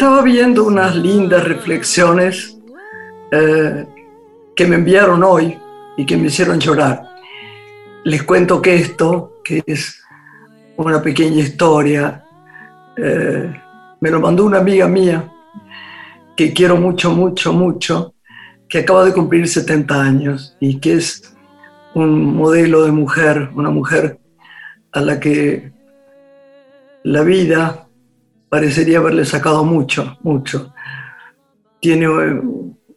estaba viendo unas lindas reflexiones eh, que me enviaron hoy y que me hicieron llorar. Les cuento que esto, que es una pequeña historia, eh, me lo mandó una amiga mía que quiero mucho, mucho, mucho, que acaba de cumplir 70 años y que es un modelo de mujer, una mujer a la que la vida parecería haberle sacado mucho, mucho. Tiene eh,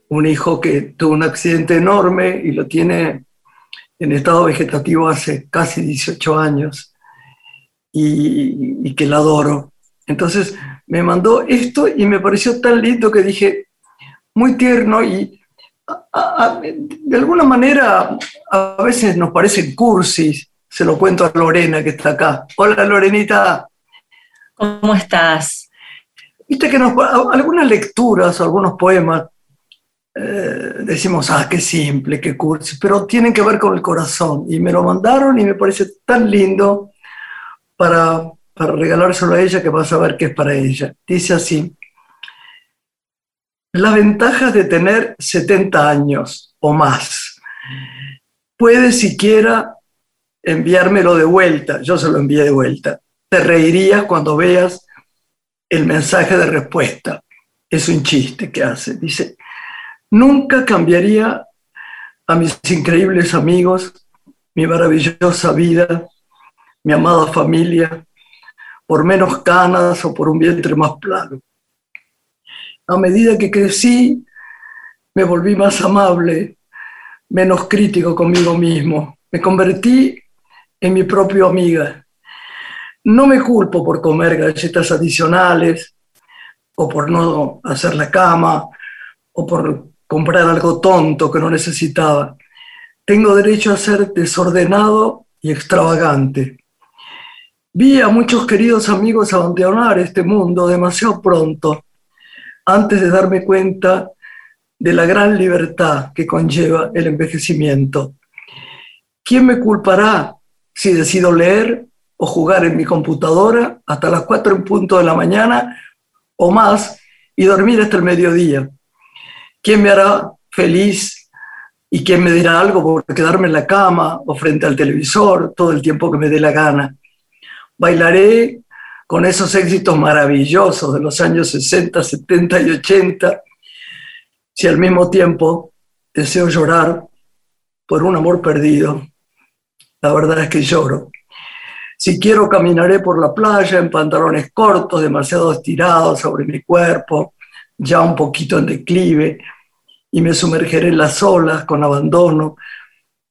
un hijo que tuvo un accidente enorme y lo tiene en estado vegetativo hace casi 18 años y, que la adoro. Entonces me mandó esto y me pareció tan lindo que dije, muy tierno y de alguna manera a veces nos parecen cursis. Se lo cuento a Lorena que está acá. Hola Lorenita. ¿Cómo estás? Viste que algunas lecturas, algunos poemas, eh, decimos, ah, qué simple, qué cursi, pero tienen que ver con el corazón. Y me lo mandaron y me parece tan lindo para, para regalárselo a ella que vas a ver que es para ella. Dice así, las ventajas de tener 70 años o más. Puedes siquiera enviármelo de vuelta, yo se lo envié de vuelta. Te reirías cuando veas el mensaje de respuesta. Es un chiste que hace. Dice, nunca cambiaría a mis increíbles amigos, mi maravillosa vida, mi amada familia, por menos canas o por un vientre más plano a medida que crecí, me volví más amable, menos crítico conmigo mismo. Me convertí en mi propia amiga. No me culpo por comer galletas adicionales, o por no hacer la cama, o por comprar algo tonto que no necesitaba. Tengo derecho a ser desordenado y extravagante. Vi a muchos queridos amigos abandonar este mundo demasiado pronto antes de darme cuenta de la gran libertad que conlleva el envejecimiento. ¿Quién me culpará si decido leer o jugar en mi computadora hasta las 4 en punto de la mañana o más y dormir hasta el mediodía? ¿Quién me hará feliz y quién me dirá algo por quedarme en la cama o frente al televisor todo el tiempo que me dé la gana? Bailaré con esos éxitos maravillosos de los años 60, 70 y 80, si al mismo tiempo deseo llorar por un amor perdido, la verdad es que lloro. Si quiero, caminaré por la playa en pantalones cortos, demasiado estirados sobre mi cuerpo, ya un poquito en declive, y me sumergeré en las olas con abandono,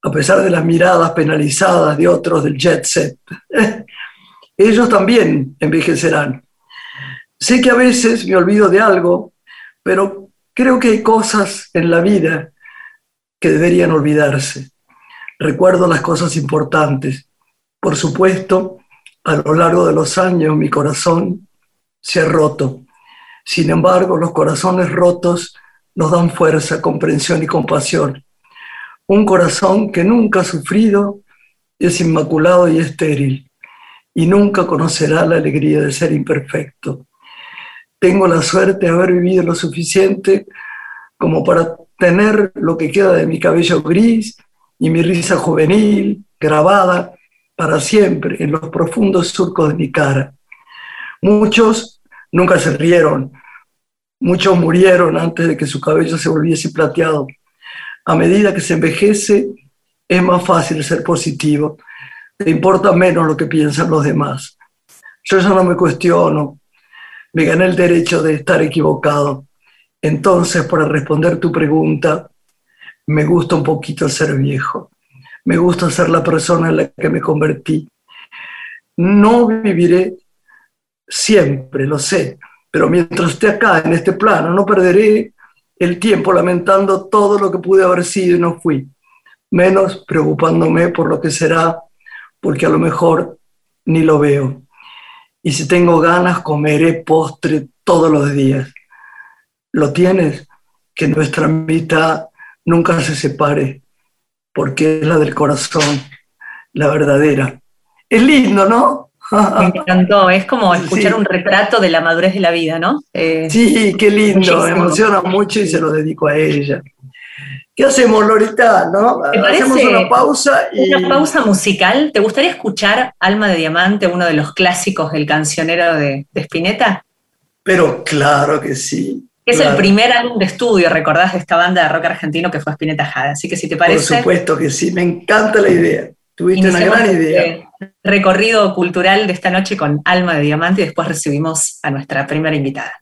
a pesar de las miradas penalizadas de otros del jet set. ellos también envejecerán. Sé que a veces me olvido de algo, pero creo que hay cosas en la vida que deberían olvidarse. Recuerdo las cosas importantes. Por supuesto, a lo largo de los años mi corazón se ha roto. Sin embargo, los corazones rotos nos dan fuerza, comprensión y compasión. Un corazón que nunca ha sufrido es inmaculado y estéril y nunca conocerá la alegría de ser imperfecto. Tengo la suerte de haber vivido lo suficiente como para tener lo que queda de mi cabello gris y mi risa juvenil grabada para siempre en los profundos surcos de mi cara. Muchos nunca se rieron, muchos murieron antes de que su cabello se volviese plateado. A medida que se envejece, es más fácil ser positivo te importa menos lo que piensan los demás. Yo ya no me cuestiono, me gané el derecho de estar equivocado. Entonces, para responder tu pregunta, me gusta un poquito ser viejo, me gusta ser la persona en la que me convertí. No viviré siempre, lo sé, pero mientras esté acá, en este plano, no perderé el tiempo lamentando todo lo que pude haber sido y no fui, menos preocupándome por lo que será porque a lo mejor ni lo veo. Y si tengo ganas, comeré postre todos los días. ¿Lo tienes? Que nuestra mitad nunca se separe, porque es la del corazón, la verdadera. Es lindo, ¿no? Me encantó, es como escuchar un retrato de la madurez de la vida, ¿no? Eh, sí, qué lindo, me emociona mucho y se lo dedico a ella. ¿Qué hacemos, Lorita? ¿No? Hacemos una pausa y... Una pausa musical. ¿Te gustaría escuchar Alma de Diamante, uno de los clásicos del cancionero de, de Spinetta? Pero claro que sí. Es el primer álbum de estudio, recordás, de esta banda de rock argentino que fue Spinetta Jada. Así que si te parece... Por supuesto que sí, me encanta la idea. Tuviste una gran idea. Este recorrido cultural de esta noche con Alma de Diamante y después recibimos a nuestra primera invitada.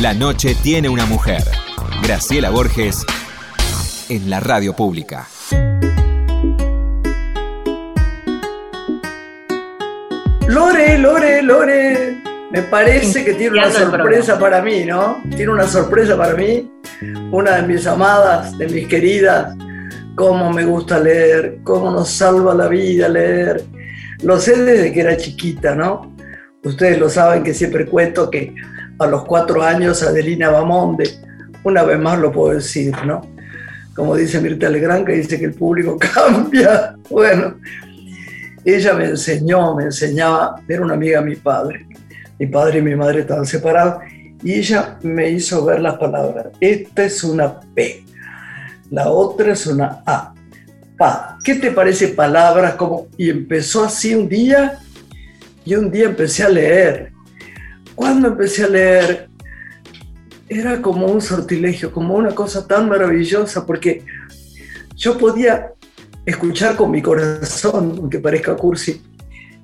La noche tiene una mujer. Graciela Borges en la radio pública. Lore, Lore, Lore. Me parece que tiene una sorpresa para mí, ¿no? Tiene una sorpresa para mí. Una de mis amadas, de mis queridas. Cómo me gusta leer, cómo nos salva la vida leer. Lo sé desde que era chiquita, ¿no? Ustedes lo saben que siempre cuento que a los cuatro años Adelina Bamonde, una vez más lo puedo decir, ¿no? Como dice Mirta Legrand, que dice que el público cambia. Bueno, ella me enseñó, me enseñaba, era una amiga de mi padre. Mi padre y mi madre estaban separados y ella me hizo ver las palabras. Esta es una P, la otra es una A. Pa, ¿qué te parece palabras como? Y empezó así un día y un día empecé a leer cuando empecé a leer, era como un sortilegio, como una cosa tan maravillosa, porque yo podía escuchar con mi corazón, aunque parezca cursi,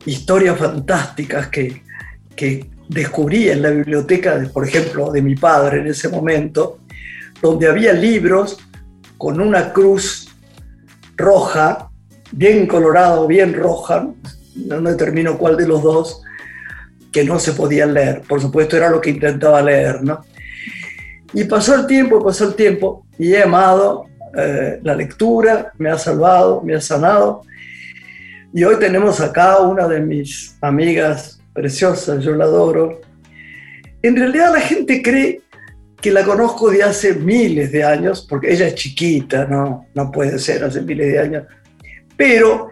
historias fantásticas que, que descubrí en la biblioteca, por ejemplo, de mi padre en ese momento, donde había libros con una cruz roja, bien colorado, bien roja, no determino cuál de los dos, que no se podían leer. Por supuesto, era lo que intentaba leer, ¿no? Y pasó el tiempo, pasó el tiempo, y he amado eh, la lectura, me ha salvado, me ha sanado. Y hoy tenemos acá una de mis amigas preciosas, yo la adoro. En realidad la gente cree que la conozco de hace miles de años, porque ella es chiquita, no, no puede ser hace miles de años, pero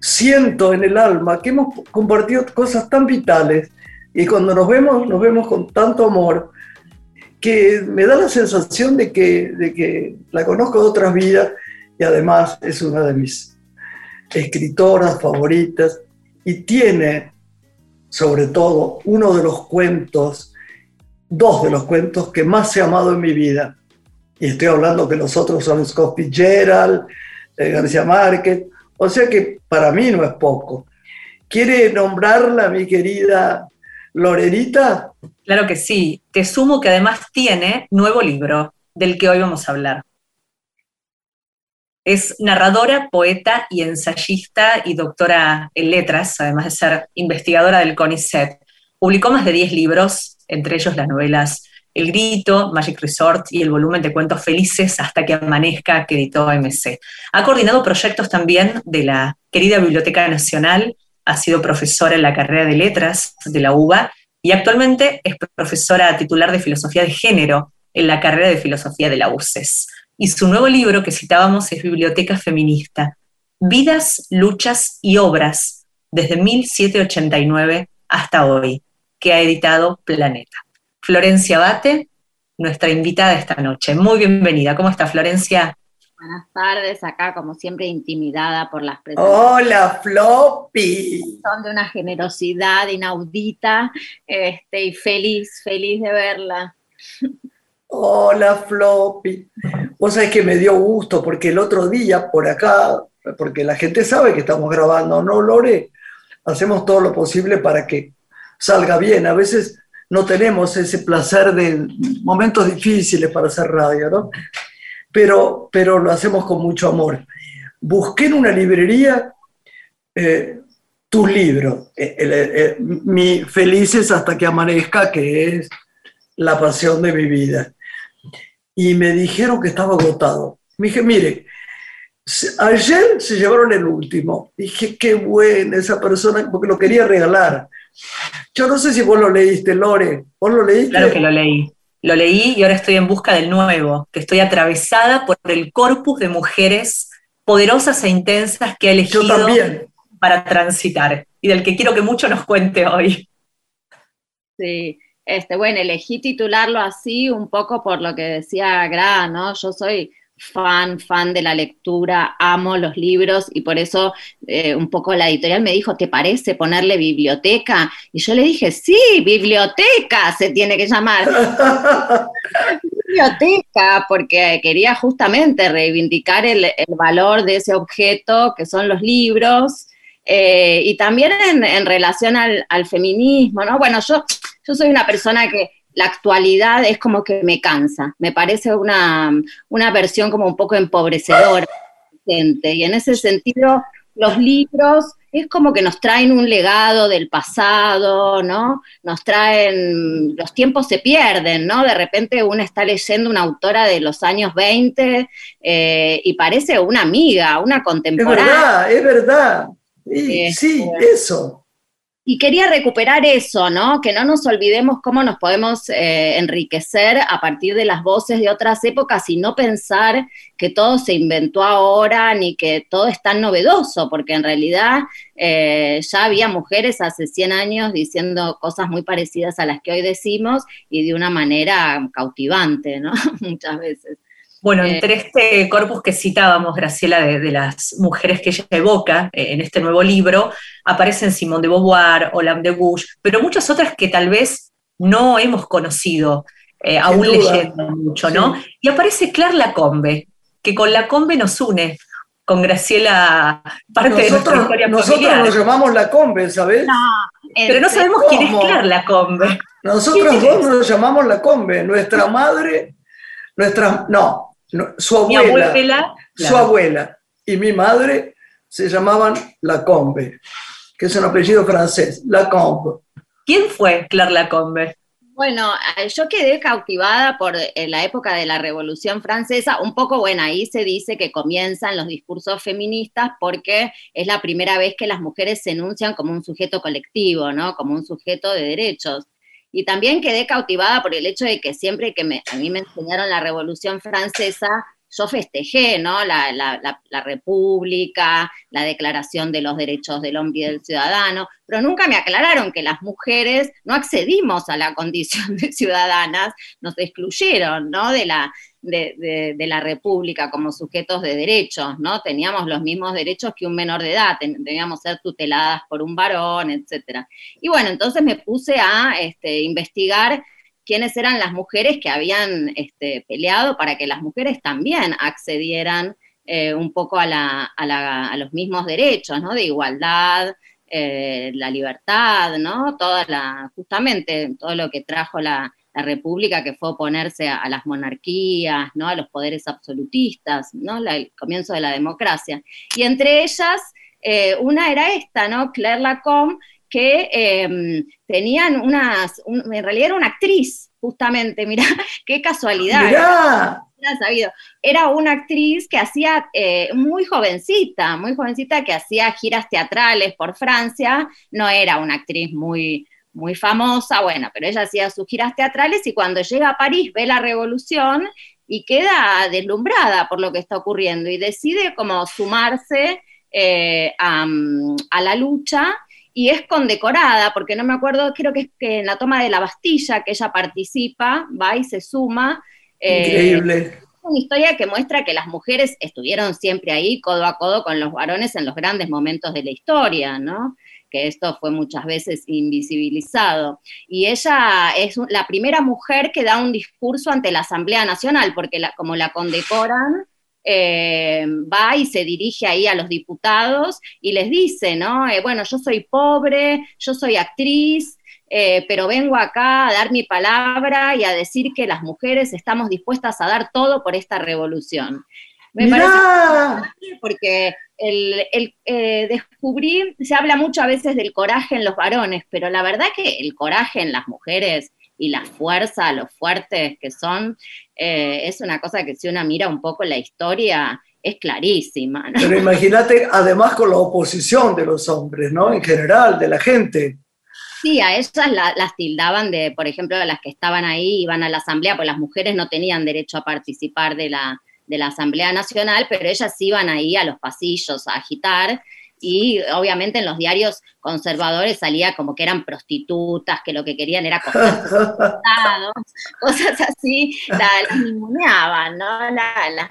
siento en el alma que hemos compartido cosas tan vitales y cuando nos vemos, nos vemos con tanto amor que me da la sensación de que, de que la conozco de otras vidas y además es una de mis escritoras favoritas y tiene sobre todo uno de los cuentos, dos de los cuentos que más he amado en mi vida. Y estoy hablando que los otros son Scott Fitzgerald, eh, García Márquez, o sea que para mí no es poco. ¿Quiere nombrarla, mi querida Lorerita? Claro que sí. Te sumo que además tiene nuevo libro del que hoy vamos a hablar. Es narradora, poeta y ensayista y doctora en letras, además de ser investigadora del CONICET. Publicó más de 10 libros, entre ellos las novelas El Grito, Magic Resort y el volumen de cuentos felices hasta que amanezca que editó MC. Ha coordinado proyectos también de la querida Biblioteca Nacional, ha sido profesora en la carrera de letras de la UBA y actualmente es profesora titular de Filosofía de Género en la carrera de Filosofía de la UCES y su nuevo libro que citábamos es Biblioteca Feminista, Vidas, Luchas y Obras desde 1789 hasta hoy, que ha editado Planeta. Florencia Bate, nuestra invitada esta noche. Muy bienvenida. ¿Cómo está Florencia? Buenas tardes, acá como siempre intimidada por las preguntas. Hola, Floppy. Son de una generosidad inaudita este, y feliz, feliz de verla. Hola, Floppy. Vos sabés que me dio gusto porque el otro día por acá, porque la gente sabe que estamos grabando, ¿no, Lore? Hacemos todo lo posible para que salga bien. A veces no tenemos ese placer de momentos difíciles para hacer radio, ¿no? Pero, pero lo hacemos con mucho amor. Busqué en una librería eh, tu libro, eh, eh, Mi Felices hasta que amanezca, que es la pasión de mi vida y me dijeron que estaba agotado. Me dije, mire, ayer se llevaron el último. Dije, qué buena esa persona, porque lo quería regalar. Yo no sé si vos lo leíste, Lore. ¿Vos lo leíste? Claro que lo leí. Lo leí y ahora estoy en busca del nuevo, que estoy atravesada por el corpus de mujeres poderosas e intensas que ha elegido para transitar y del que quiero que mucho nos cuente hoy. Sí, este, bueno, elegí titularlo así un poco por lo que decía Gra, ¿no? Yo soy fan, fan de la lectura, amo los libros y por eso eh, un poco la editorial me dijo, ¿te parece ponerle biblioteca? Y yo le dije, sí, biblioteca se tiene que llamar. biblioteca, porque quería justamente reivindicar el, valor de ese objeto que son los libros. Eh, y también en, relación al, al, feminismo, ¿no? Bueno, yo yo soy una persona que la actualidad es como que me cansa, me parece una, versión como un poco empobrecedora. Y en ese sentido, los libros es como que nos traen un legado del pasado, ¿no? Nos traen, los tiempos se pierden, ¿no? De repente uno está leyendo una autora de los años 20 eh, y parece una amiga, una contemporánea. Es verdad, es verdad. sí, este, eso y quería recuperar eso, ¿no? Que no nos olvidemos cómo nos podemos eh, enriquecer a partir de las voces de otras épocas y no pensar que todo se inventó ahora ni que todo es tan novedoso, porque en realidad eh, ya había mujeres hace 100 años diciendo cosas muy parecidas a las que hoy decimos y de una manera cautivante, ¿no? Muchas veces. Bueno, eh, entre este corpus que citábamos, Graciela, de, las mujeres que ella evoca eh, en este nuevo libro, aparecen Simone de Beauvoir, Olympe de Gouges, pero muchas otras que tal vez no hemos conocido, eh, aún leyendo mucho, ¿no? Y aparece Claire Lacombe, que con Lacombe nos une, con Graciela, parte nosotros, de nuestra historia Nosotros nos llamamos Lacombe, ¿sabes? pero no sabemos quién es Claire Lacombe. Nosotros dos nos llamamos Lacombe, nuestra madre, nuestra, no, su abuela, su abuela y mi madre se llamaban Lacombe, que es un apellido francés, Lacombe. ¿Quién fue Claire Lacombe? Bueno, yo quedé cautivada por eh, la época de la Revolución Francesa, un poco, bueno, ahí se dice que comienzan los discursos feministas porque es la primera vez que las mujeres se enuncian como un sujeto colectivo, ¿no? Como un sujeto de derechos. Y también quedé cautivada por el hecho de que siempre que a mí me enseñaron la Revolución Francesa, yo festejé, ¿no? La, la, República, la Declaración de los Derechos del Hombre y del Ciudadano, pero nunca me aclararon que las mujeres no accedimos a la condición de ciudadanas, nos excluyeron, ¿no? De la, de, la República como sujetos de derechos, ¿no? Teníamos los mismos derechos que un menor de edad, teníamos ser tuteladas por un varón, etc. Y bueno, entonces me puse a este, investigar quiénes eran las mujeres que habían este, peleado para que las mujeres también accedieran eh, un poco a, los mismos derechos, ¿no? De igualdad, eh, la libertad, ¿no? Justamente todo lo que trajo la, República, que fue oponerse a, las monarquías, ¿no? A los poderes absolutistas, ¿no? el comienzo de la democracia. Y entre ellas, eh, una era esta, ¿no? Claire Lacombe, que em, tenían unas, en realidad era una actriz, justamente, mira, qué casualidad. Sabido. Era una actriz que hacía eh, muy jovencita, muy jovencita, que hacía giras teatrales por Francia, no era una actriz muy, muy famosa, bueno, pero ella hacía sus giras teatrales y cuando llega a París ve la revolución y queda deslumbrada por lo que está ocurriendo y decide como sumarse eh, a, a la lucha y es condecorada, porque no me acuerdo, creo que es que en la toma de la Bastilla que ella participa, va y se suma. Eh, Increíble. es una historia que muestra que las mujeres estuvieron siempre ahí, codo a codo con los varones en los grandes momentos de la historia, ¿no? que esto fue muchas veces invisibilizado. Y ella es la primera mujer que da un discurso ante la Asamblea Nacional, porque como la condecoran, eh, va y se dirige ahí a los diputados y les dice, ¿no? Eh, bueno, yo soy pobre, yo soy actriz, eh, pero vengo acá a dar mi palabra y a decir que las mujeres estamos dispuestas a dar todo por esta revolución. Me parece porque el, descubrir, se habla mucho a veces del coraje en los varones, pero la verdad que el coraje en las mujeres y la fuerza, lo fuertes que son, eh, es una cosa que si uno mira un poco la historia, es clarísima. Pero imagínate, además con la oposición de los hombres, ¿no? En general, de la gente. Sí, a ellas las tildaban de, por ejemplo, las que estaban ahí, iban a la asamblea, pues las mujeres no tenían derecho a participar de la, de la Asamblea Nacional, pero ellas iban ahí a los pasillos a agitar y obviamente en los diarios conservadores salía como que eran prostitutas, que lo que querían era coger cosas así, las ninguneaban, ¿no? Las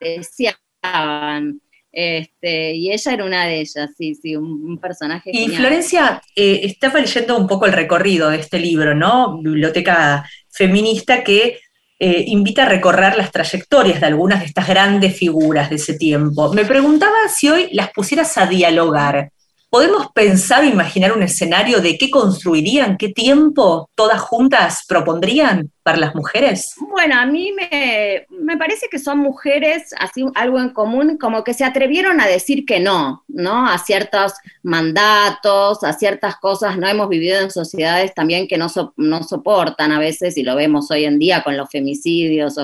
menospreciaban. Este, y ella era una de ellas, sí, sí, un, personaje. Y Florencia, eh, estaba leyendo un poco el recorrido de este libro, ¿no? Biblioteca feminista que eh, invita a recorrer las trayectorias de algunas de estas grandes figuras de ese tiempo. Me preguntaba si hoy las pusieras a dialogar. ¿Podemos pensar o imaginar un escenario de qué construirían, qué tiempo todas juntas propondrían para las mujeres? Bueno, a mí me, me, parece que son mujeres, así algo en común, como que se atrevieron a decir que no, ¿no? A ciertos mandatos, a ciertas cosas, ¿no? Hemos vivido en sociedades también que no, no soportan a veces, y lo vemos hoy en día con los femicidios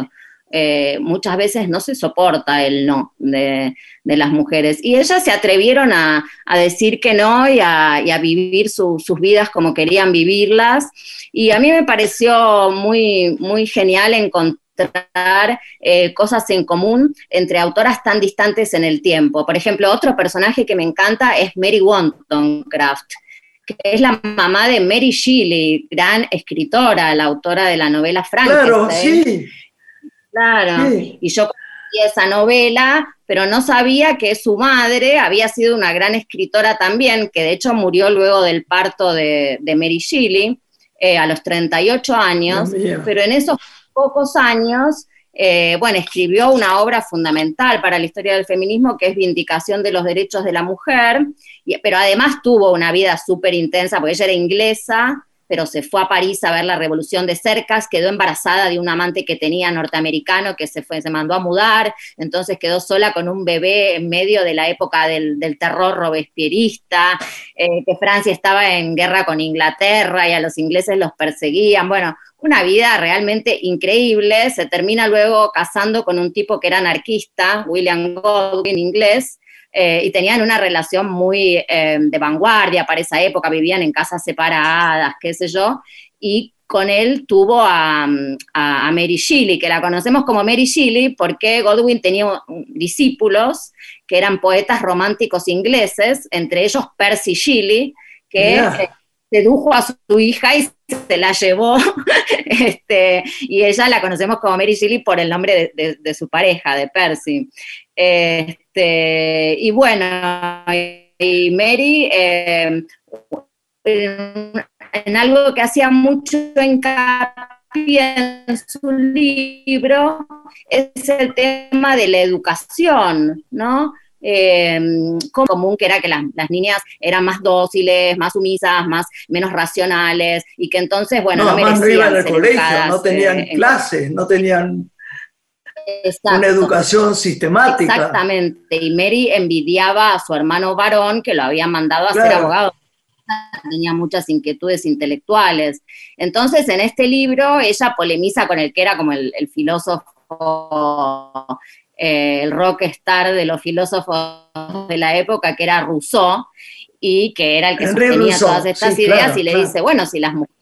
eh, muchas veces no se soporta el no de, las mujeres. Y ellas se atrevieron a, decir que no y a, vivir sus vidas como querían vivirlas. Y a mí me pareció muy, muy genial encontrar eh, cosas en común entre autoras tan distantes en el tiempo. Por ejemplo, otro personaje que me encanta es Mary Wollstonecraft que es la mamá de Mary Shelley, gran escritora, la autora de la novela Frankenstein. Claro, sí. Claro, y yo conocí esa novela, pero no sabía que su madre había sido una gran escritora también, que de hecho murió luego del parto de, Mary Shelley eh, a los 38 años, pero en esos pocos años, eh, bueno, escribió una obra fundamental para la historia del feminismo, que es Vindicación de los Derechos de la Mujer, pero además tuvo una vida súper intensa, porque ella era inglesa, pero se fue a París a ver la revolución de cercas, quedó embarazada de un amante que tenía norteamericano que se, fue, se mandó a mudar, entonces quedó sola con un bebé en medio de la época del, terror robespierista, eh, que Francia estaba en guerra con Inglaterra y a los ingleses los perseguían, bueno, una vida realmente increíble, se termina luego casando con un tipo que era anarquista, William Godwin, inglés, eh, y tenían una relación muy eh, de vanguardia para esa época, vivían en casas separadas, qué sé yo, y con él tuvo a, Mary Shelley, que la conocemos como Mary Shelley porque Godwin tenía discípulos que eran poetas románticos ingleses, entre ellos Percy Shelley, que sedujo a su hija y se la llevó, este, y ella la conocemos como Mary Shelley por el nombre de, su pareja, de Percy. Este, y bueno, y Mary, eh, en, algo que hacía mucho hincapié en su libro, es el tema de la educación, ¿no? Eh, común, que era que las, niñas eran más dóciles, más sumisas, más, menos racionales, y que entonces, bueno, no, no merecían no colegio, no tenían clases, no tenían una educación sistemática. Exactamente, y Mary envidiaba a su hermano varón que lo había mandado a ser abogado tenía muchas inquietudes intelectuales. Entonces, en este libro, ella polemiza con el que era como el filósofo eh, el rock star de los filósofos de la época, que era Rousseau, y que era el que sostenía todas estas ideas, y le dice, bueno, si las mujeres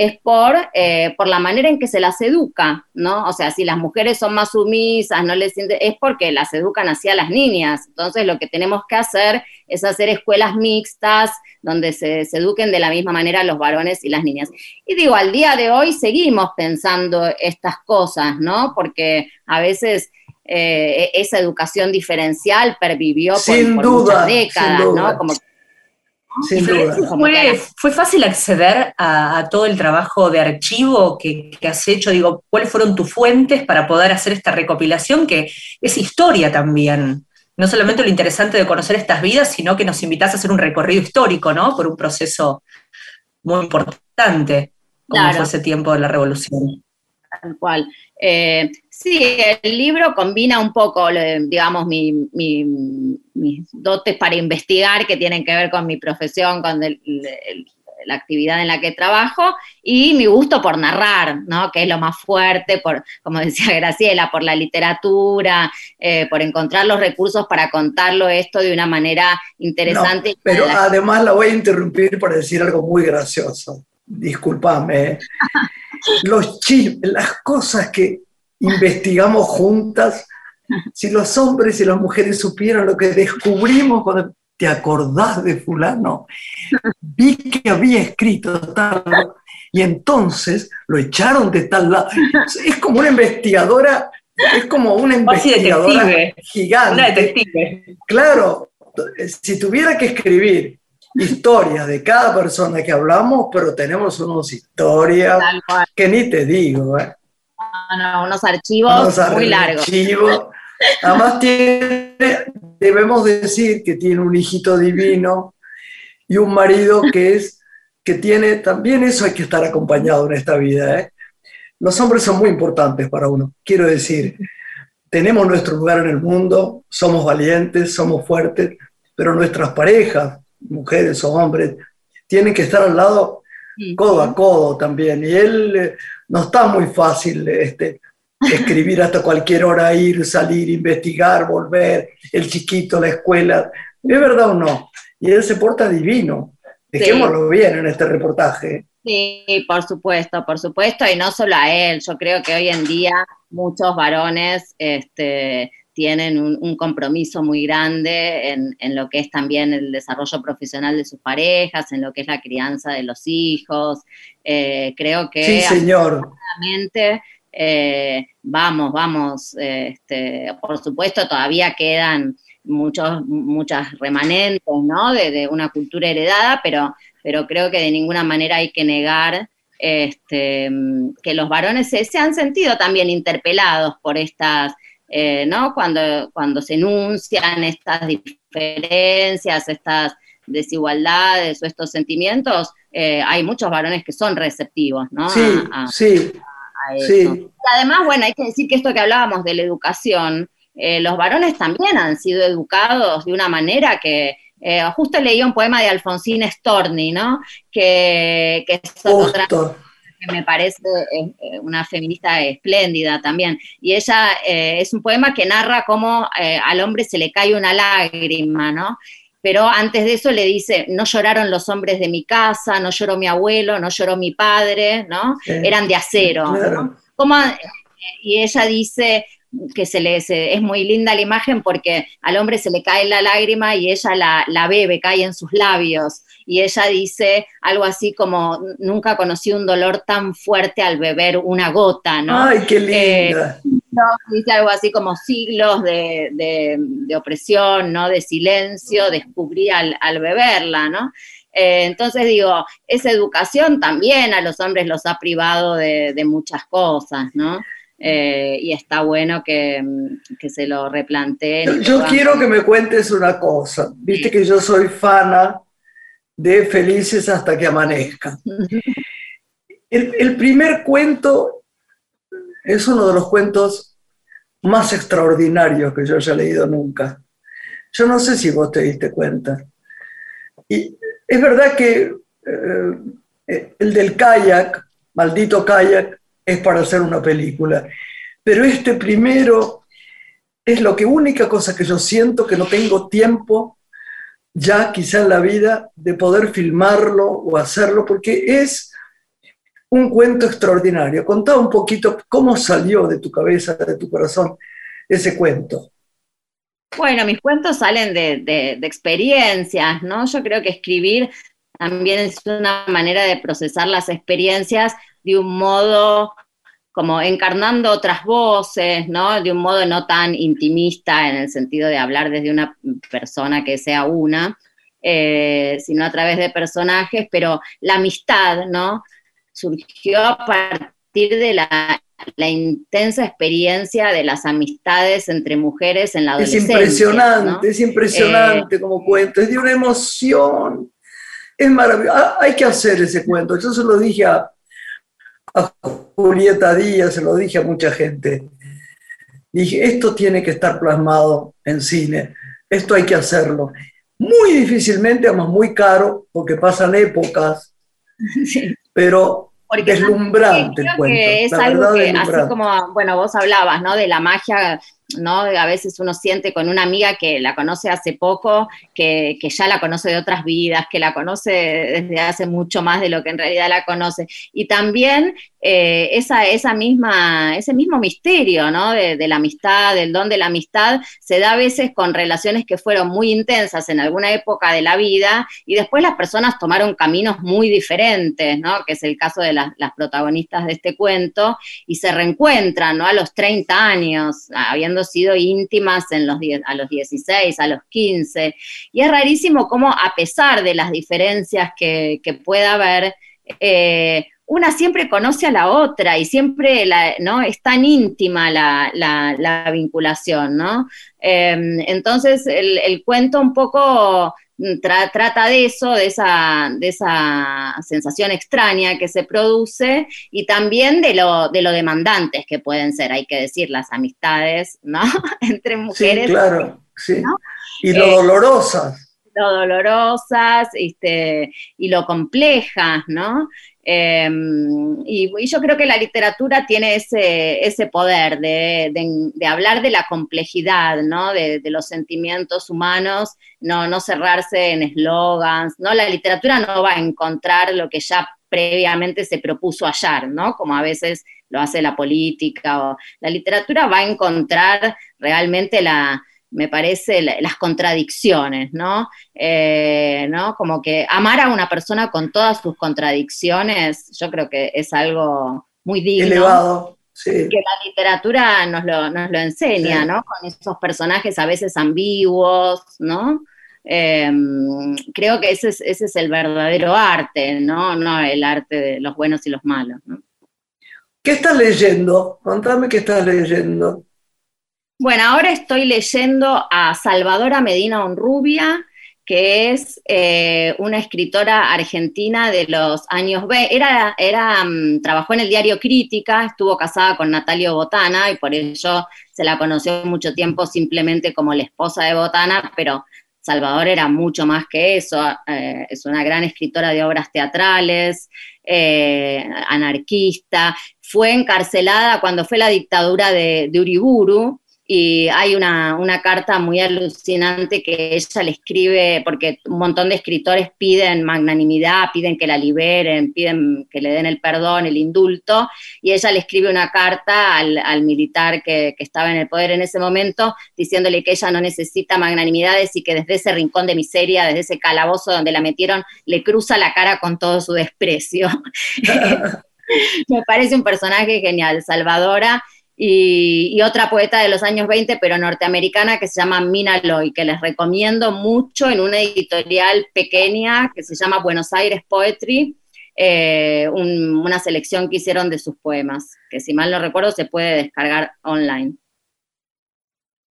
es por, eh, por la manera en que se las educa, ¿no? O sea, si las mujeres son más sumisas, no les es porque las educan así a las niñas. Entonces, lo que tenemos que hacer es hacer escuelas mixtas donde se, eduquen de la misma manera los varones y las niñas. Y digo, al día de hoy seguimos pensando estas cosas, ¿no? Porque a veces eh, esa educación diferencial pervivió por, muchas décadas, ¿no? Como Fue, fácil acceder a, todo el trabajo de archivo que, has hecho? Digo, ¿cuáles fueron tus fuentes para poder hacer esta recopilación que es historia también? No solamente lo interesante de conocer estas vidas, sino que nos invitas a hacer un recorrido histórico, ¿no? Por un proceso muy importante, como fue ese tiempo de la revolución. Tal cual. Eh, sí, el libro combina un poco, digamos, mis dotes para investigar que tienen que ver con mi profesión, con la actividad en la que trabajo y mi gusto por narrar, ¿no? Que es lo más fuerte, por, como decía Graciela, por la literatura, eh, por encontrar los recursos para contarlo esto de una manera interesante. pero además la voy a interrumpir para decir algo muy gracioso. Disculpame. Los las cosas que investigamos juntas, si los hombres y las mujeres supieran lo que descubrimos cuando te acordás de fulano, vi que había escrito tal, y entonces lo echaron de tal lado. Es como una investigadora, es como una investigadora gigante. Una detective. Claro, si tuviera que escribir historias de cada persona que hablamos, pero tenemos unas historias que ni te digo. ¿eh? unos archivos muy largos. Además, tiene, debemos decir que tiene un hijito divino y un marido que es que tiene también eso hay que estar acompañado en esta vida. ¿eh? Los hombres son muy importantes para uno. Quiero decir, tenemos nuestro lugar en el mundo, somos valientes, somos fuertes, pero nuestras parejas, mujeres o hombres, tienen que estar al lado codo a codo también. Y él eh, no está muy fácil este, escribir hasta cualquier hora, ir, salir, investigar, volver, el chiquito, la escuela. ¿Es verdad o no? Y él se porta divino. Dejémoslo bien en este reportaje. Sí, por supuesto, por supuesto, y no solo a él. Yo creo que hoy en día muchos varones este, tienen un, compromiso muy grande en, lo que es también el desarrollo profesional de sus parejas, en lo que es la crianza de los hijos. Eh, creo que... Sí, señor. Eh, vamos, vamos, este, por supuesto todavía quedan muchos, muchas remanentes, ¿no? De, una cultura heredada, pero, pero creo que de ninguna manera hay que negar este, que los varones se, han sentido también interpelados por estas eh, ¿no? Cuando, cuando se enuncian estas diferencias, estas desigualdades o estos sentimientos, eh, hay muchos varones que son receptivos, ¿no? Sí, sí. Y además, bueno, hay que decir que esto que hablábamos de la educación, eh, los varones también han sido educados de una manera que eh, justo leí un poema de Alfonsín Storni, ¿no? Que, que es otra que me parece eh, una feminista espléndida también. Y ella es un poema que narra cómo al hombre se le cae una lágrima, ¿no? Pero antes de eso le dice, no lloraron los hombres de mi casa, no lloró mi abuelo, no lloró mi padre, ¿no? Eran de acero. y ella dice, que se le es muy linda la imagen porque al hombre se le cae la lágrima y ella la, la, bebe, cae en sus labios. Y ella dice algo así como, nunca conocí un dolor tan fuerte al beber una gota, ¿no? ¡Ay, qué linda! Eh, dice algo así como siglos de, de, opresión, ¿no? De silencio, descubrí al, al beberla, ¿no? Eh, entonces digo, esa educación también a los hombres los ha privado de, de muchas cosas, ¿no? Eh, y está bueno que, se lo replanteen. Yo, quiero que me cuentes una cosa. Viste que yo soy fana de Felices hasta que amanezca. El, primer cuento es uno de los cuentos más extraordinarios que yo haya leído nunca. Yo no sé si vos te diste cuenta. Y es verdad que eh, el del kayak, maldito kayak, es para hacer una película. Pero este primero es lo que única cosa que yo siento que no tengo tiempo ya quizá en la vida de poder filmarlo o hacerlo, porque es un cuento extraordinario. Contá un poquito cómo salió de tu cabeza, de tu corazón, ese cuento. Bueno, mis cuentos salen de, de, experiencias, ¿no? Yo creo que escribir también es una manera de procesar las experiencias de un modo como encarnando otras voces, ¿no? De un modo no tan intimista en el sentido de hablar desde una persona que sea una, eh, sino a través de personajes, pero la amistad, ¿no? Surgió a partir de la, intensa experiencia de las amistades entre mujeres en la adolescencia. Es impresionante, es impresionante eh, como cuento, es de una emoción. Es maravilloso. Hay que hacer ese cuento. Yo se lo dije a, a Julieta Díaz, se lo dije a mucha gente. Dije, esto tiene que estar plasmado en cine, esto hay que hacerlo. Muy difícilmente, además muy caro, porque pasan épocas, pero deslumbrante el cuento. es algo que, así como, bueno, vos hablabas, ¿no? De la magia ¿no? A veces uno siente con una amiga que la conoce hace poco, que, ya la conoce de otras vidas, que la conoce desde hace mucho más de lo que en realidad la conoce. Y también eh, esa, esa misma, ese mismo misterio, ¿no? De, la amistad, del don de la amistad, se da a veces con relaciones que fueron muy intensas en alguna época de la vida y después las personas tomaron caminos muy diferentes, ¿no? Que es el caso de las, protagonistas de este cuento, y se reencuentran, ¿no? A los 30 años, habiendo sido íntimas en los, a los 16, a los 15. Y es rarísimo cómo a pesar de las diferencias que, pueda haber, eh, una siempre conoce a la otra y siempre ¿no? es tan íntima la, vinculación, ¿no? Em, entonces el, cuento un poco trata de eso, de esa, de esa sensación extraña que se produce y también de lo, de lo demandantes que pueden ser, hay que decir, las amistades, ¿no? Entre mujeres. Sí, claro, sí. Y lo eh, dolorosas. Lo dolorosas este, y lo complejas, ¿no? Em, y, yo creo que la literatura tiene ese, poder de, hablar de la complejidad, ¿no? De, los sentimientos humanos, no, no cerrarse en eslogans, ¿no? La literatura no va a encontrar lo que ya previamente se propuso hallar, ¿no? Como a veces lo hace la política. O, la literatura va a encontrar realmente la, me parece, las contradicciones, ¿no? Eh, ¿no? Como que amar a una persona con todas sus contradicciones, yo creo que es algo muy digno. Elevado. Sí. Que la literatura nos lo, nos lo enseña, ¿no? Con esos personajes a veces ambiguos, ¿no? Em, creo que ese es, ese es el verdadero arte, ¿no? No el arte de los buenos y los malos, ¿no? ¿Qué estás leyendo? Contame qué estás leyendo. Bueno, ahora estoy leyendo a Salvadora Medina Honrubia, que es eh, una escritora argentina de los años 20. Era, era, mm, trabajó en el diario Crítica, estuvo casada con Natalio Botana y por ello se la conoció mucho tiempo simplemente como la esposa de Botana, pero Salvador era mucho más que eso. Eh, es una gran escritora de obras teatrales, eh, anarquista. Fue encarcelada cuando fue la dictadura de, de Uriburu y hay una, carta muy alucinante que ella le escribe, porque un montón de escritores piden magnanimidad, piden que la liberen, piden que le den el perdón, el indulto, y ella le escribe una carta al, militar que, que, estaba en el poder en ese momento, diciéndole que ella no necesita magnanimidades y que desde ese rincón de miseria, desde ese calabozo donde la metieron, le cruza la cara con todo su desprecio. Me parece un personaje genial, Salvadora y, otra poeta de los años 20, pero norteamericana, que se llama Mina Loy, que les recomiendo mucho en una editorial pequeña que se llama Buenos Aires Poetry, eh, una selección que hicieron de sus poemas, que si mal no recuerdo se puede descargar online.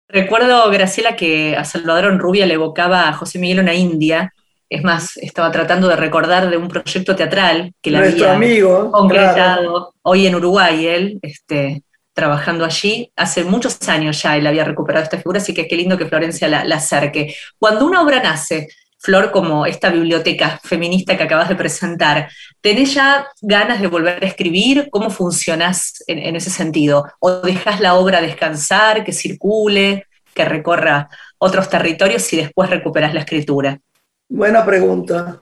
Recuerdo, Graciela, que a Salvador Rubia le evocaba a José Miguel una India. Es más, estaba tratando de recordar de un proyecto teatral que le había amigo, concretado hoy en Uruguay, él, este, trabajando allí. Hace muchos años ya él había recuperado esta figura, así que qué lindo que Florencia la, acerque. Cuando una obra nace, Flor, como esta biblioteca feminista que acabas de presentar, ¿tenés ya ganas de volver a escribir? ¿Cómo funcionas en, ese sentido? ¿O dejas la obra descansar, que circule, que recorra otros territorios y después recuperas la escritura? Buena pregunta.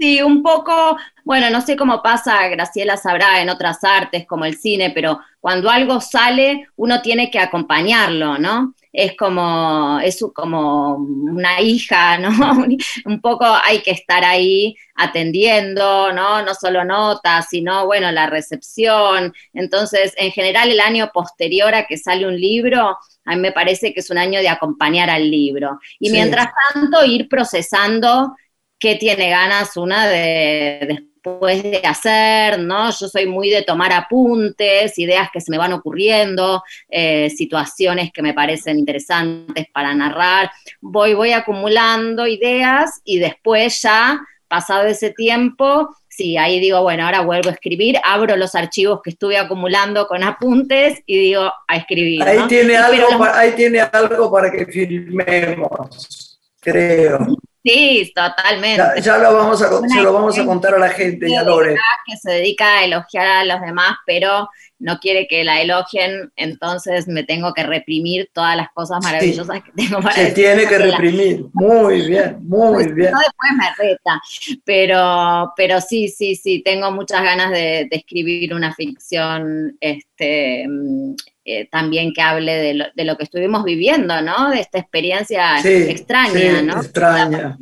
Sí, un poco, bueno, no sé cómo pasa, Graciela sabrá en otras artes como el cine, pero cuando algo sale, uno tiene que acompañarlo, ¿no? Es como, es como una hija, ¿no? un poco hay que estar ahí atendiendo, ¿no? No solo notas, sino, bueno, la recepción. Entonces, en general, el año posterior a que sale un libro, a mí me parece que es un año de acompañar al libro. Y mientras tanto, ir procesando qué tiene ganas una de después de hacer, ¿no? Yo soy muy de tomar apuntes, ideas que se me van ocurriendo, eh, situaciones que me parecen interesantes para narrar. Voy, voy acumulando ideas y después ya, pasado ese tiempo, sí, ahí digo, bueno, ahora vuelvo a escribir, abro los archivos que estuve acumulando con apuntes y digo a escribir. Ahí, tiene, algo, ahí tiene algo para que filmemos, creo. Sí, totalmente. Ya, lo vamos a, se lo vamos a contar a la gente, ya Lore. Que se dedica a elogiar a los demás, pero no quiere que la elogien, entonces me tengo que reprimir todas las cosas maravillosas que tengo para Se tiene que reprimir, muy bien, muy bien. No, después me reta, pero, pero sí, sí, sí, tengo muchas ganas de, de escribir una ficción este, mm, eh, también que hable de lo, de lo, que estuvimos viviendo, ¿no? De esta experiencia extraña, ¿no? Extraña.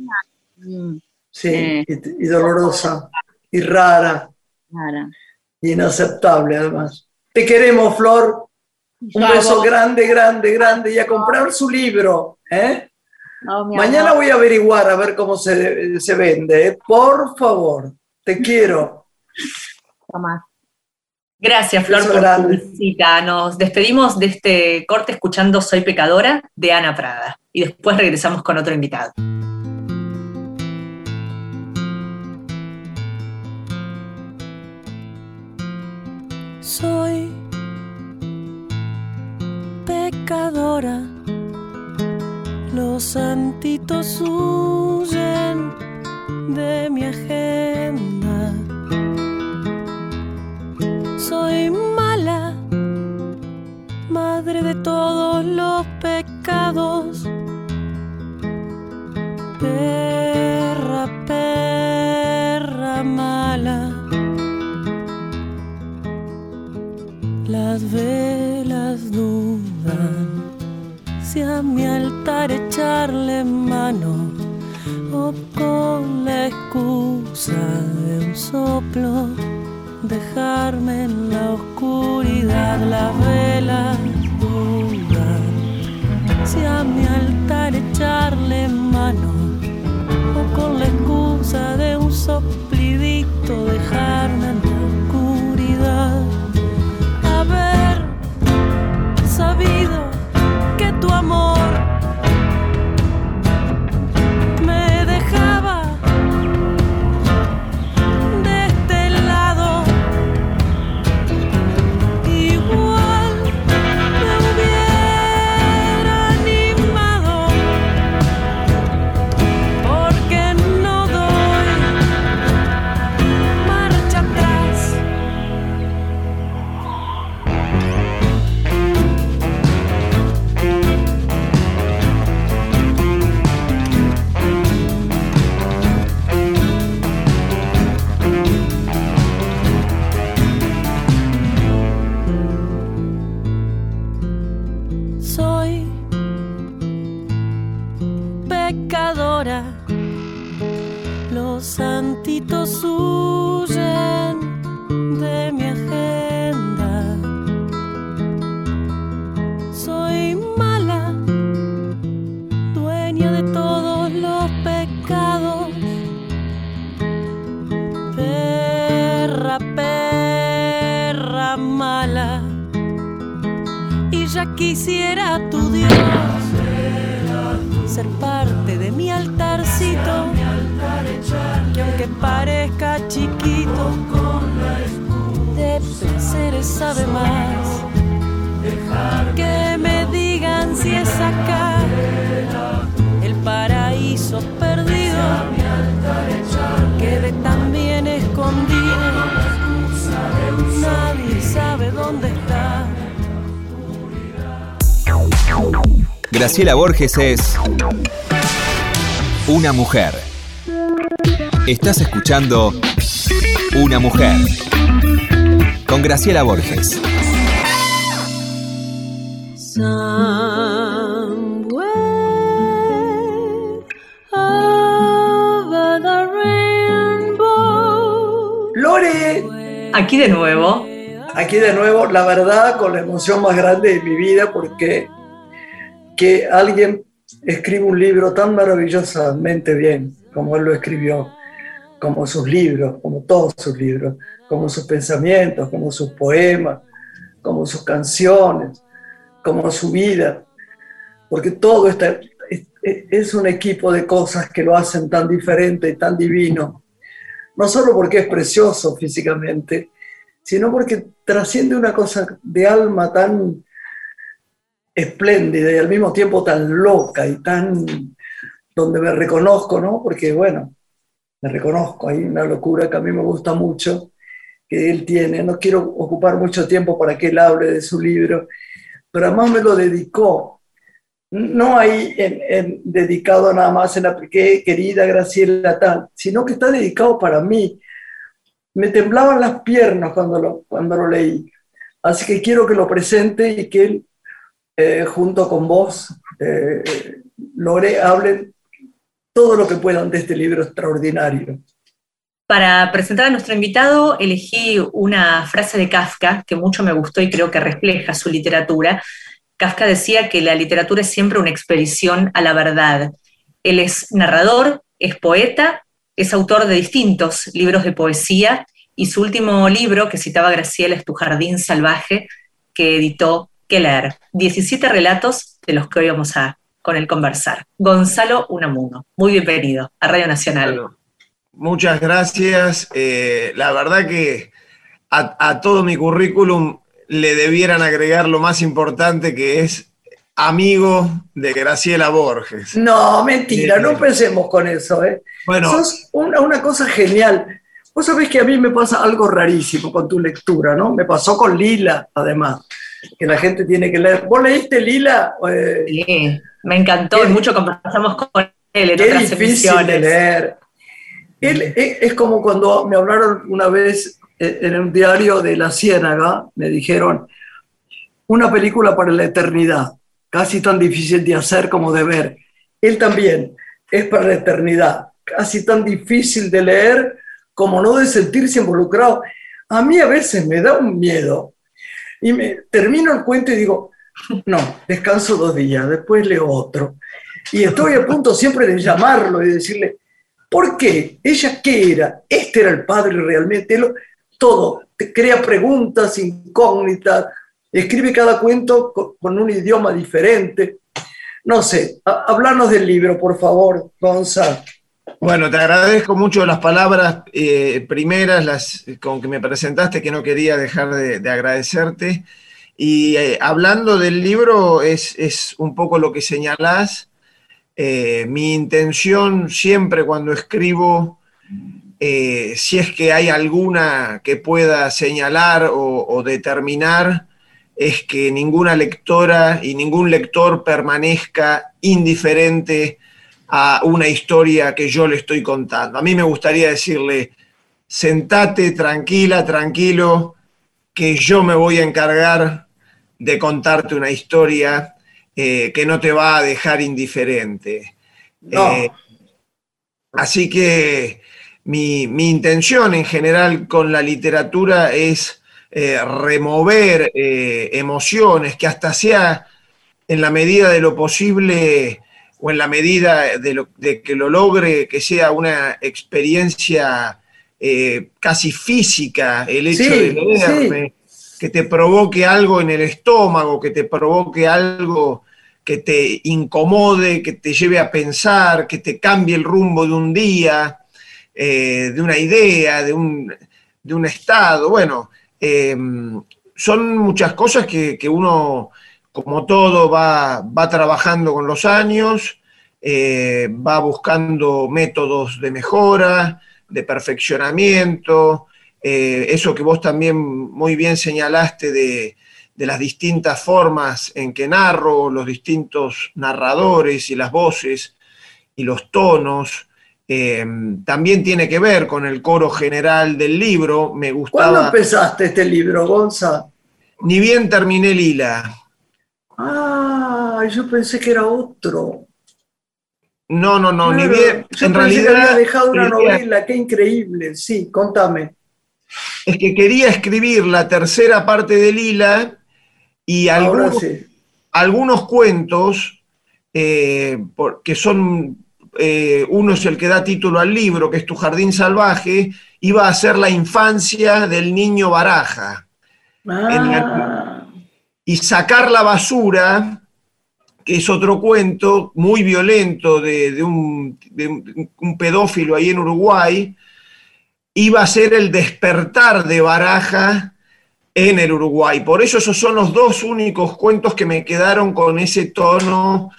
Mm, sí, eh, y, dolorosa, y rara. Rara. Y inaceptable, además. Te queremos, Flor. Un beso grande, grande, grande. Y a comprar su libro. ¿eh? Mañana voy a averiguar a ver cómo se, se vende. ¿eh? Por favor, te quiero. Tomás. Gracias, Flor, por tu visita. Nos despedimos de este corte escuchando Soy Pecadora de Ana Prada y después regresamos con otro invitado. Soy pecadora, los santitos huyen de mi agenda Perra, perra mala. Las velas dudan si a mi altar echarle mano o con la excusa de un soplo dejarme en la oscuridad las velas dudan si a mi altar echarle mano Los santitos huyen de mi agenda. Soy mala, dueña de todos los pecados. Perra, perra mala. Y ya quisiera sabe más. Que me digan si es acá el paraíso perdido, tan bien escondido, nadie sabe dónde está. Graciela Borges es una mujer. Estás escuchando Una mujer con Graciela Borges. Lore, Aquí de nuevo, aquí de nuevo, la verdad, con la emoción más grande de mi vida, porque que alguien escribe un libro tan maravillosamente bien como él lo escribió, como sus libros, como todos sus libros, como sus pensamientos, como sus poemas, como sus canciones, como su vida, porque todo está, es, es un equipo de cosas que lo hacen tan diferente y tan divino, no solo porque es precioso físicamente, sino porque trasciende una cosa de alma tan espléndida y al mismo tiempo tan loca y tan donde me reconozco, ¿no? Porque bueno, me reconozco, hay una locura que a mí me gusta mucho que él tiene. No quiero ocupar mucho tiempo para que él hable de su libro, pero además me lo dedicó. No hay en, en, dedicado nada más en la que querida Graciela tal, sino que está dedicado para mí. Me temblaban las piernas cuando lo, cuando lo leí. Así que quiero que lo presente y que él eh, junto con vos, eh, Lore, hablen todo lo que puedan de este libro extraordinario. Para presentar a nuestro invitado, elegí una frase de Kafka que mucho me gustó y creo que refleja su literatura. Kafka decía que la literatura es siempre una expedición a la verdad. Él es narrador, es poeta, es autor de distintos libros de poesía y su último libro que citaba Graciela es Tu Jardín Salvaje, que editó Keller. 17 relatos de los que hoy vamos a con él conversar. Gonzalo Unamuno, muy bienvenido a Radio Nacional. Bueno, muchas gracias. Eh, la verdad que a, a, todo mi currículum le debieran agregar lo más importante que es amigo de Graciela Borges. No, mentira, no pensemos con eso. ¿eh? Bueno, Sos una, una cosa genial. Vos sabés que a mí me pasa algo rarísimo con tu lectura, ¿no? Me pasó con Lila, además, que la gente tiene que leer. ¿Vos leíste Lila? Eh, sí, me encantó, y mucho conversamos con él en Qué otras difícil de leer. Él, es, es como cuando me hablaron una vez eh, en un diario de La Ciénaga, me dijeron, una película para la eternidad, casi tan difícil de hacer como de ver. Él también es para la eternidad, casi tan difícil de leer como no de sentirse involucrado. A mí a veces me da un miedo y me termino el cuento y digo, no, descanso dos días, después leo otro. Y estoy a punto siempre de llamarlo y decirle, ¿por qué? ¿Ella qué era? ¿Este era el padre realmente? Él- todo, crea preguntas incógnitas, escribe cada cuento con, un idioma diferente. No sé, ha- hablanos del libro, por favor, Gonzalo. Bueno, te agradezco mucho las palabras eh, primeras, las con que me presentaste, que no quería dejar de, de agradecerte. Y eh, hablando del libro, es, es un poco lo que señalás. Eh, mi intención siempre cuando escribo, eh, si es que hay alguna que pueda señalar o determinar, es que ninguna lectora y ningún lector permanezca indiferente a una historia que yo le estoy contando. A mí me gustaría decirle, sentate tranquila, tranquilo, que yo me voy a encargar de contarte una historia eh, que no te va a dejar indiferente. No. Eh, así que mi, mi intención en general con la literatura es eh, remover emociones, que hasta sea en la medida de lo posible o en la medida de, lo- de que lo logre, que sea una experiencia eh, casi física, el hecho Sí, de leerme, que te provoque algo en el estómago, que te provoque algo que te incomode, que te lleve a pensar, que te cambie el rumbo de un día, eh, de una idea, de un, de un estado. Bueno, eh, son muchas cosas que, que uno, como todo, va, va trabajando con los años, eh, va buscando métodos de mejora, de perfeccionamiento, eh, eso que vos también muy bien señalaste de, de las distintas formas en que narro, los distintos narradores y las voces y los tonos. eh, también tiene que ver con el coro general del libro. Me ¿Cuándo gustaba. empezaste este libro, Gonza? Ni bien terminé Lila. Ah, yo pensé que era otro. No, no, no, ni bien. Yo en pensé que realidad, había dejado una quería- novela, qué increíble. Sí, contame. es que quería escribir la tercera parte de Lila y algunos, sí. algunos cuentos eh, que son, eh, uno es el que da título al libro, que es Tu Jardín Salvaje, iba a ser la infancia del niño Baraja. Ah, Y Sacar la basura, que es otro cuento muy violento de, de un, de un- un pedófilo ahí en Uruguay, iba a ser el despertar de Baraja en el Uruguay. Por eso esos son los dos únicos cuentos que me quedaron con ese tono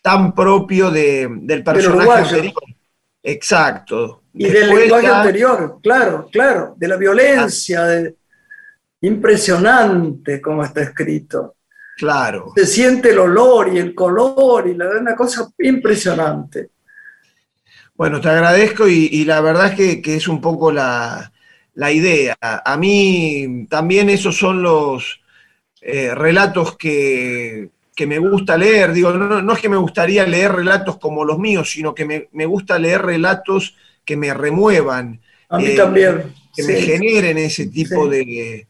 tan propio de- del personaje anterior. Exacto. y del lenguaje anterior, claro, claro, de la violencia, de- impresionante como está escrito. Claro. Se siente el olor y el color y la una cosa impresionante. Bueno, te agradezco y, y la verdad es que, que es un poco la, la idea. A mí también esos son los eh, relatos que, que me gusta leer. Digo, no, no es que me gustaría leer relatos como los míos, sino que me, me gusta leer relatos que me remuevan, A mí Eh, también. que me generen ese tipo Sí. de,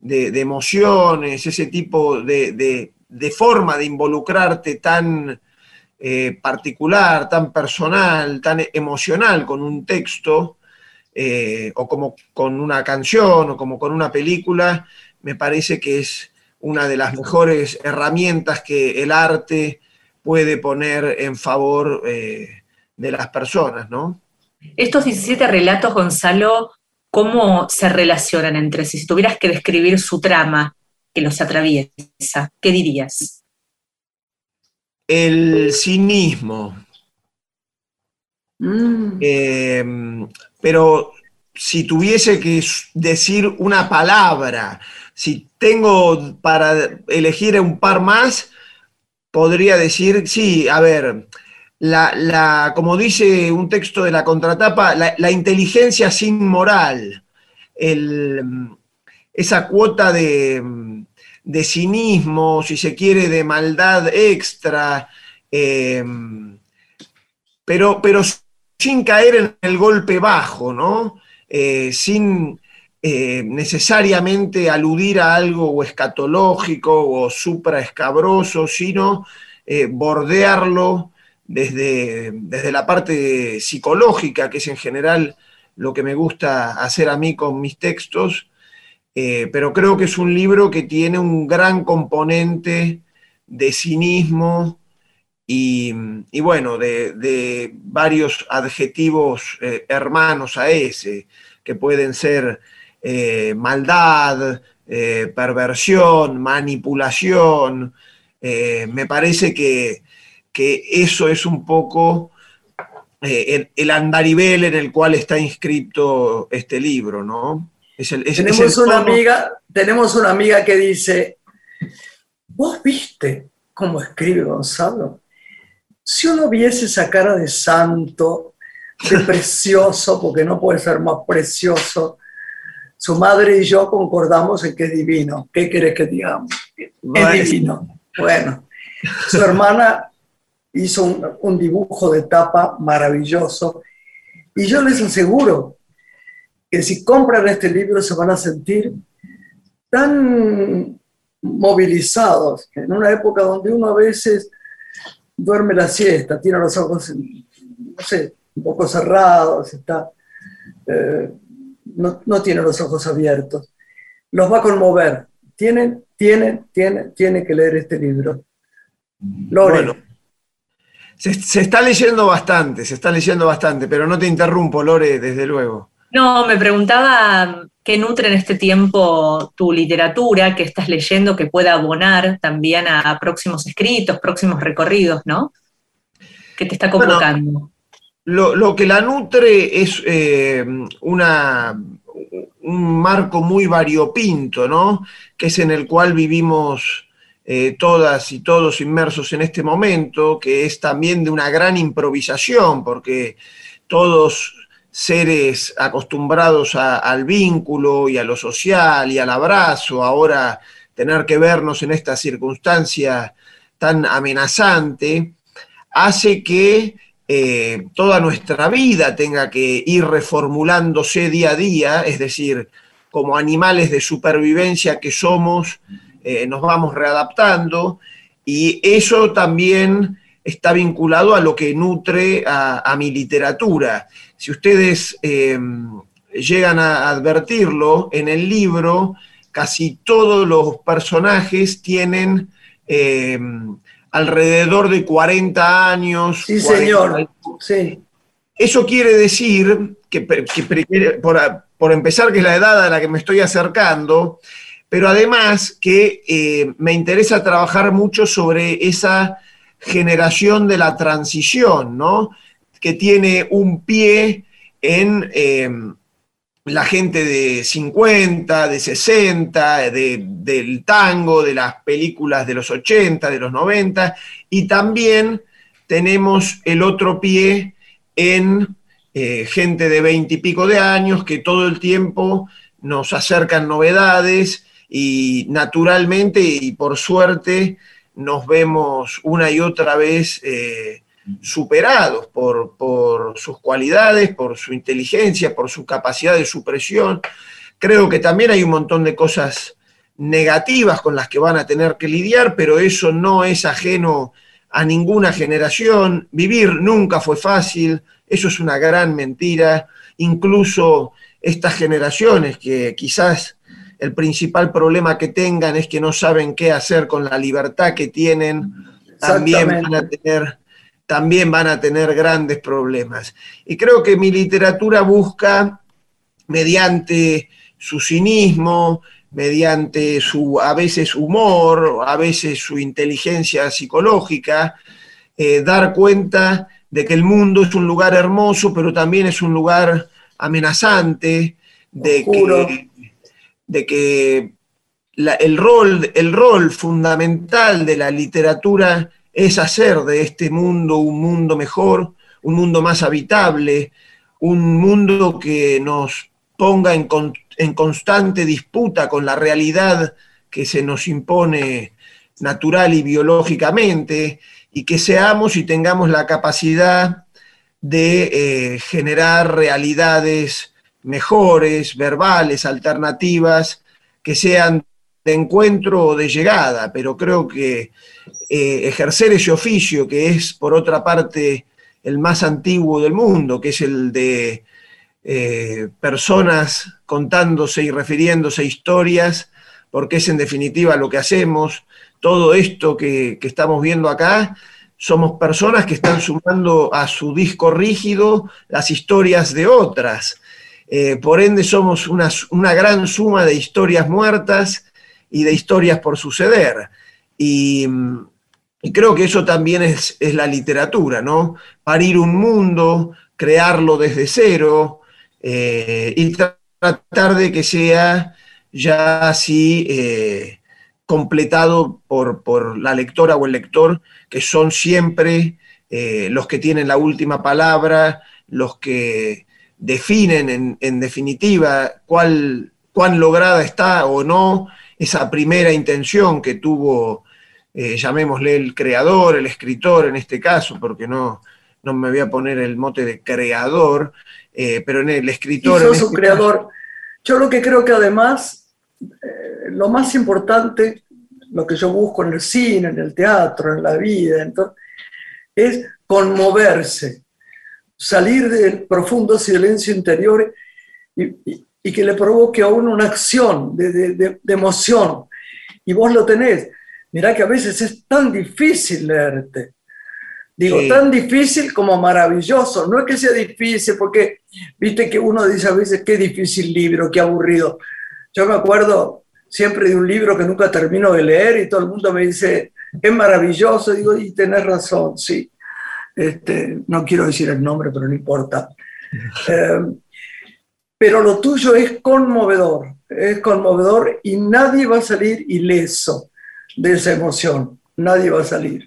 de- emociones, ese tipo de, de- de forma de involucrarte tan eh, particular, tan personal, tan emocional con un texto, eh, o como con una canción, o como con una película, me parece que es una de las mejores herramientas que el arte puede poner en favor eh, de las personas, ¿no? Estos 17 relatos, Gonzalo, ¿cómo se relacionan entre sí? Si tuvieras que describir su trama que los atraviesa, ¿qué dirías? El cinismo, Mm. eh, pero si tuviese que decir una palabra, si tengo para elegir un par más, podría decir, sí, a ver, la, la- como dice un texto de la contratapa, la, inteligencia sin moral, el, esa cuota de, de cinismo, si se quiere, de maldad extra, eh, pero, pero sin caer en el golpe bajo, ¿no? Eh, sin eh, necesariamente aludir a algo o escatológico o supraescabroso, sino bordearlo desde, desde la parte psicológica, que es en general lo que me gusta hacer a mí con mis textos, eh, pero creo que es un libro que tiene un gran componente de cinismo y, bueno, de, varios adjetivos eh, hermanos a ese, que pueden ser eh, maldad, perversión, manipulación. Me parece que, que eso es un poco eh, el, el andarivel en el cual está inscrito este libro, ¿no? Es el, es- tenemos, una amiga, tenemos una amiga que dice, ¿vos viste cómo escribe Gonzalo? Si uno viese esa cara de santo, de precioso, porque no puede ser más precioso, su madre y yo concordamos en que es divino. ¿Qué querés que digamos? Es divino. Bueno, su hermana hizo un, dibujo de tapa maravilloso. Y yo les aseguro que si compran este libro se van a sentir tan movilizados en una época donde uno a veces duerme la siesta, tiene los ojos, no sé, un poco cerrados, está, eh, no, no tiene los ojos abiertos. Los va a conmover. Tienen, tienen, tienen, tienen que leer este libro. Lore, se, se está leyendo bastante, se está leyendo bastante, pero no te interrumpo, Lore, desde luego. No, me preguntaba qué nutre en este tiempo tu literatura que estás leyendo que pueda abonar también a, próximos escritos, próximos recorridos, ¿no? Que te está Bueno, convocando. Lo, lo que la nutre es eh, una, un marco muy variopinto, ¿no? Que es en el cual vivimos eh, todas y todos inmersos en este momento, que es también de una gran improvisación, porque todos seres acostumbrados al vínculo y a lo social y al abrazo, ahora tener que vernos en esta circunstancia tan amenazante, hace que eh, toda nuestra vida tenga que ir reformulándose día a día, es decir, como animales de supervivencia que somos, eh, nos vamos readaptando y eso también está vinculado a lo que nutre a, a mi literatura. Si ustedes eh, llegan a advertirlo, en el libro casi todos los personajes tienen eh, alrededor de 40 años. sí 40 señor, sí, eso quiere decir que, que pri- por, por empezar, que es la edad a la que me estoy acercando, pero además que eh, me interesa trabajar mucho sobre esa generación de la transición, ¿no? Que tiene un pie en eh, la gente de 50, de 60, de- del tango, de las películas de los 80, de los 90, y también tenemos el otro pie en eh, gente de 20 y pico de años que todo el tiempo nos acercan novedades y naturalmente y por suerte nos vemos una y otra vez eh, superados por, por sus cualidades, por su inteligencia, por su capacidad de supresión. Creo que también hay un montón de cosas negativas con las que van a tener que lidiar, pero eso no es ajeno a ninguna generación. Vivir nunca fue fácil, eso es una gran mentira. Incluso estas generaciones que quizás el principal problema que tengan es que no saben qué hacer con la libertad que tienen, también van a tener, también van a tener grandes problemas. Y creo que mi literatura busca, mediante su cinismo, mediante su a veces humor, a veces su inteligencia psicológica, eh, dar cuenta de que el mundo es un lugar hermoso, pero también es un lugar amenazante, de Oscuro. que, de que el, rol, el rol fundamental de la literatura es hacer de este mundo un mundo mejor, un mundo más habitable, un mundo que nos ponga en, en constante disputa con la realidad que se nos impone natural y biológicamente, y que seamos y tengamos la capacidad de eh, generar realidades mejores, verbales, alternativas, que sean de encuentro o de llegada, pero creo que eh, ejercer ese oficio, que es por otra parte el más antiguo del mundo, que es el de eh, personas contándose y refiriéndose a historias, porque es en definitiva lo que hacemos. Todo esto que, que estamos viendo acá, somos personas que están sumando a su disco rígido las historias de otras. Eh, por ende, somos una, una gran suma de historias muertas y de historias por suceder. Y, creo que eso también es, es, la literatura, ¿no? Parir un mundo, crearlo desde cero eh, y tratar de que sea ya así eh, completado por, por, la lectora o el lector, que son siempre los que tienen la última palabra, los que definen en, en definitiva cuál, cuán lograda está o no esa primera intención que tuvo eh, llamémosle el creador, el escritor en este caso, porque no, no me voy a poner el mote de creador, eh, pero en el escritor... Y sos en un este creador. Yo lo que creo que además, eh, lo más importante, lo que yo busco en el cine, en el teatro, en la vida, en todo, es conmoverse, salir del profundo silencio interior y, y- y que le provoque a uno una acción de, de- de- de emoción. Y vos lo tenés. Mirá que a veces es tan difícil leerte. Digo, Sí. tan difícil como maravilloso. No es que sea difícil, porque viste que uno dice a veces qué difícil libro, qué aburrido. Yo me acuerdo siempre de un libro que nunca termino de leer y todo el mundo me dice, es maravilloso. Digo, y tenés razón, sí. Este, no quiero decir el nombre, pero no importa. Eh, pero lo tuyo es conmovedor, es conmovedor y nadie va a salir ileso de esa emoción. Nadie va a salir.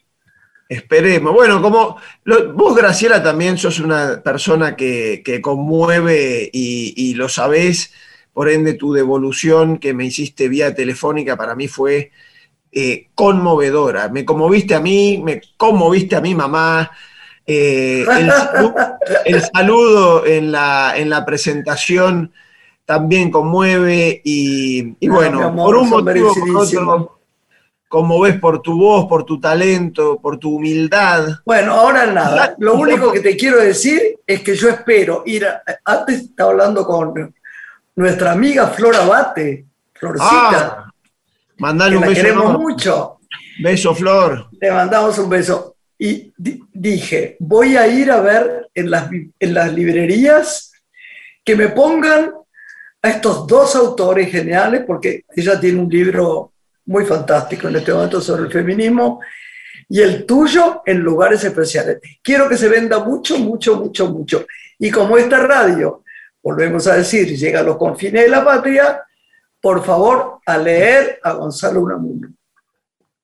Esperemos. Bueno, como lo- vos, Graciela, también sos una persona que, que conmueve y, lo sabés, por ende tu devolución que me hiciste vía telefónica para mí fue eh, conmovedora. Me conmoviste a mí, me conmoviste a mi mamá. Eh, el, salu- el saludo en la, en la presentación también conmueve y, y No, bueno, amor, por un motivo por otro, como ves por tu voz, por tu talento, por tu humildad. Bueno, ahora nada. Lo único que te quiero decir es que yo espero ir a, antes estaba hablando con nuestra amiga Flora Bate, Florcita, Ah, mandale que un la beso. queremos enorme. mucho. Beso, Flor. Le mandamos un beso. Y di- dije, voy a ir a ver en las, en las librerías que me pongan a estos dos autores geniales, porque ella tiene un libro muy fantástico en este momento sobre el feminismo, y el tuyo en lugares especiales. Quiero que se venda mucho, mucho, mucho, mucho. Y como esta radio, volvemos a decir, llega a los confines de la patria, por favor, a leer a Gonzalo Unamuno.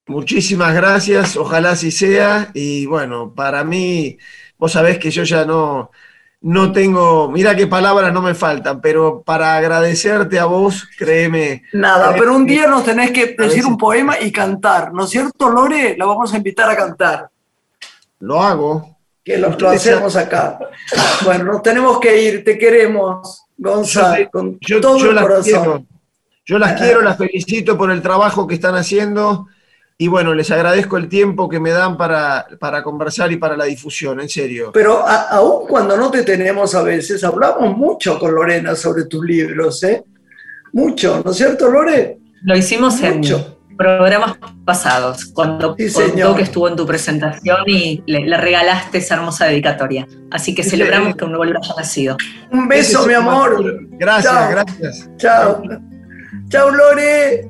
Muchísimas gracias, ojalá así sea. Y bueno, para mí, vos sabés que yo ya no, no tengo, mira qué palabras no me faltan, pero para agradecerte a vos, créeme. Nada, pero un día nos tenés que decir un poema y cantar, ¿no es cierto, Lore? La vamos a invitar a cantar, Lo hago. que lo, lo hacemos acá. Bueno, nos tenemos que ir, te queremos, Gonzalo, con Yo, todo yo el corazón. quiero. Yo las quiero, las felicito por el trabajo que están haciendo. Y bueno, les agradezco el tiempo que me dan para, para conversar y para la difusión, en serio. Pero a- aún cuando no te tenemos a veces, hablamos mucho con Lorena sobre tus libros, ¿eh? Mucho, ¿no es cierto, Lore? Lo hicimos Mucho. en programas pasados, cuando Sí, contó que estuvo en tu presentación y le, le regalaste esa hermosa dedicatoria. Así que celebramos que un nuevo libro haya nacido. Un beso, es mi amor. Gracias, Chao. gracias. Chao. Chao, Lore.